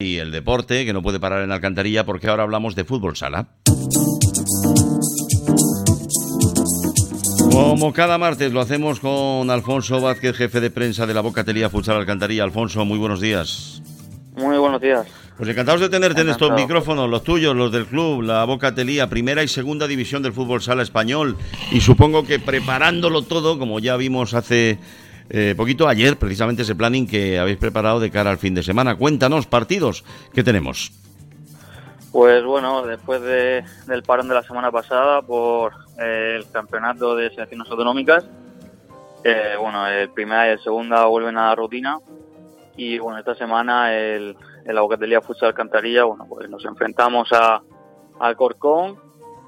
y el deporte que no puede parar en Alcantarilla porque ahora hablamos de fútbol sala. Como cada martes lo hacemos con Alfonso Vázquez, jefe de prensa de la Bocatelía Futsal Alcantarilla. Alfonso, muy buenos días. Muy buenos días. Pues encantados de tenerte en estos micrófonos, los tuyos, los del club, la Bocatelía, primera y segunda división del fútbol sala español. Y supongo que preparándolo todo, como ya vimos hace eh, poquito ayer, precisamente ese planning que habéis preparado de cara al fin de semana. Cuéntanos, partidos, ¿qué tenemos? Pues bueno, después del parón de la semana pasada por eh, el campeonato de selecciones autonómicas, eh, bueno, el primera y el segunda vuelven a la rutina y bueno, esta semana el, el la Bocatelía Futsal Alcantarilla, bueno, pues nos enfrentamos a, al Corcón,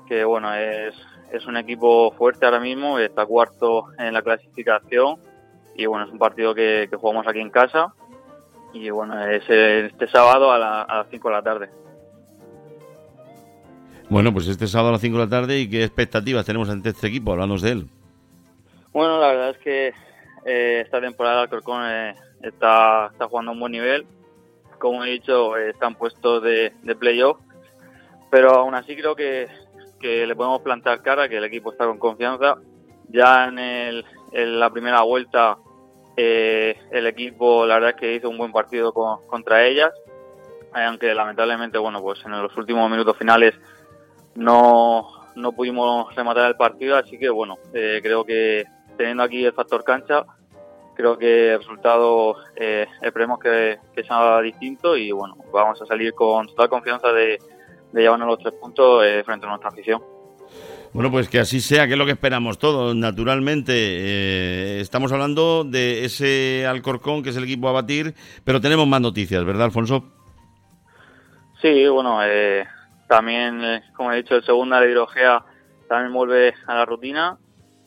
que bueno, es, es un equipo fuerte ahora mismo, está cuarto en la clasificación y bueno, es un partido que, jugamos aquí en casa y bueno, es este sábado a, las 5 de la tarde. Bueno, pues este sábado a las 5 de la tarde y qué expectativas tenemos ante este equipo, háblanos de él. Bueno, la verdad es que eh, esta temporada Corcón eh, está, está jugando a un buen nivel. Como he dicho, eh, están puestos de, de playoff, pero aún así creo que, que le podemos plantar cara, que el equipo está con confianza. Ya en, el, en la primera vuelta eh, el equipo, la verdad es que hizo un buen partido contra ellas, eh, aunque lamentablemente, bueno, pues en los últimos minutos finales no, no pudimos rematar el partido, así que bueno, eh, creo que teniendo aquí el factor cancha, creo que el resultado esperemos que, que, sea distinto y bueno, vamos a salir con toda confianza de, llevarnos los tres puntos frente a nuestra afición. Bueno, pues que así sea, que es lo que esperamos todos, naturalmente. Eh, estamos hablando de ese Alcorcón, que es el equipo a batir, pero tenemos más noticias, ¿verdad, Alfonso? Sí, bueno, eh, también, eh, como he dicho, el segunda de Hidrogea también vuelve a la rutina.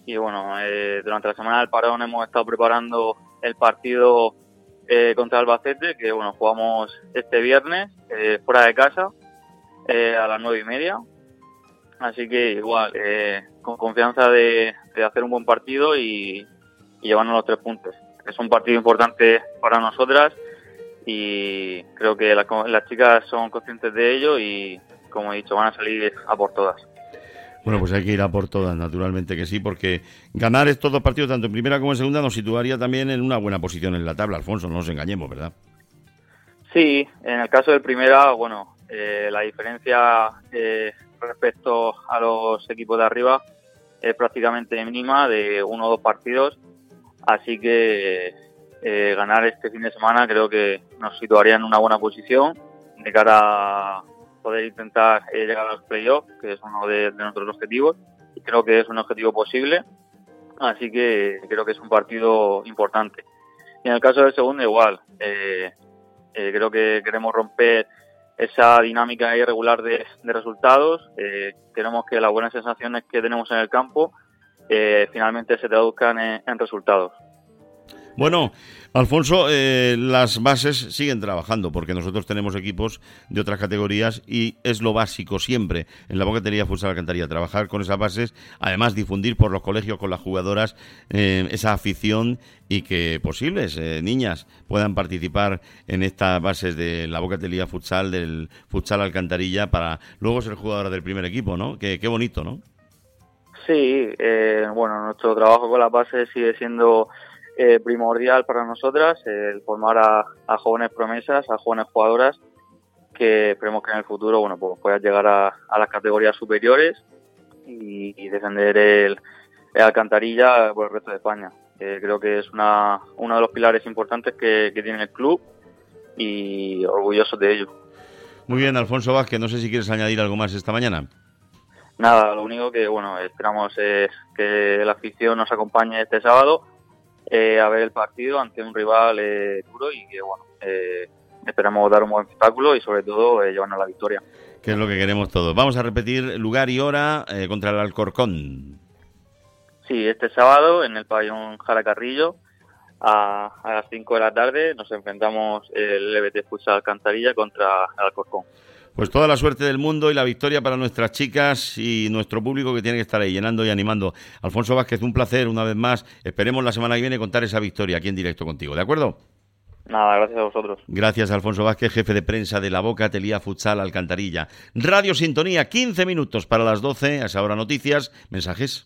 Y bueno, durante la semana del parón hemos estado preparando el partido contra Albacete, que bueno, jugamos este viernes fuera de casa a las nueve y media Así que igual, eh, con confianza de, hacer un buen partido y, llevarnos los tres puntos. Es un partido importante para nosotras y creo que las chicas son conscientes de ello y, como he dicho, van a salir a por todas. Bueno, pues hay que ir a por todas, naturalmente que sí, porque ganar estos dos partidos, tanto en primera como en segunda, nos situaría también en una buena posición en la tabla, Alfonso, no nos engañemos, ¿verdad? Sí, en el caso del primera, bueno, eh, la diferencia eh, respecto a los equipos de arriba es prácticamente mínima de uno o dos partidos. Así que eh, ganar este fin de semana creo que nos situaría en una buena posición de cara a poder intentar eh, llegar a los playoffs, que es uno de, nuestros objetivos. Creo que es un objetivo posible. Así que creo que es un partido importante. Y en el caso del segundo, igual. Eh, creo que queremos romper esa dinámica irregular de, resultados. Eh, queremos que las buenas sensaciones que tenemos en el campo eh, finalmente se traduzcan en resultados. Bueno, Alfonso, eh, las bases siguen trabajando porque nosotros tenemos equipos de otras categorías y es lo básico siempre en la boquetería Futsal Alcantarilla, trabajar con esas bases, además difundir por los colegios con las jugadoras eh, esa afición y que posibles eh, niñas puedan participar en estas bases de la boquetería futsal, del futsal Alcantarilla para luego ser jugadora del primer equipo, ¿no? Qué, qué bonito, ¿no? Sí, bueno, nuestro trabajo con las bases sigue siendo eh, primordial para nosotras el formar a, jóvenes promesas, a jóvenes jugadoras que esperemos que en el futuro bueno pues puedan llegar a, las categorías superiores y, defender el, Alcantarilla por el resto de España. creo que es una, uno de los pilares importantes que, tiene el club y orgullosos de ello. Muy bien, Alfonso Vázquez, no sé si quieres añadir algo más esta mañana. Nada, lo único que bueno esperamos es que la afición nos acompañe este sábado eh, a ver el partido ante un rival eh, duro y que, bueno, eh, esperamos dar un buen espectáculo y sobre todo llevarnos la victoria. Que es lo que queremos todos. Vamos a repetir lugar y hora contra el Alcorcón. Sí, este sábado en el pabellón Jaracarrillo a, a las 5 de la tarde nos enfrentamos el LBT Futsal Alcantarilla contra el Alcorcón. Pues toda la suerte del mundo y la victoria para nuestras chicas y nuestro público que tiene que estar ahí llenando y animando. Alfonso Vázquez, un placer una vez más. Esperemos la semana que viene contar esa victoria aquí en directo contigo. ¿De acuerdo? Nada, gracias a vosotros. Gracias, Alfonso Vázquez, jefe de prensa de la Boca Telía Futsal Alcantarilla. Radio Sintonía, 15 minutos para las 12, a esa hora noticias, mensajes.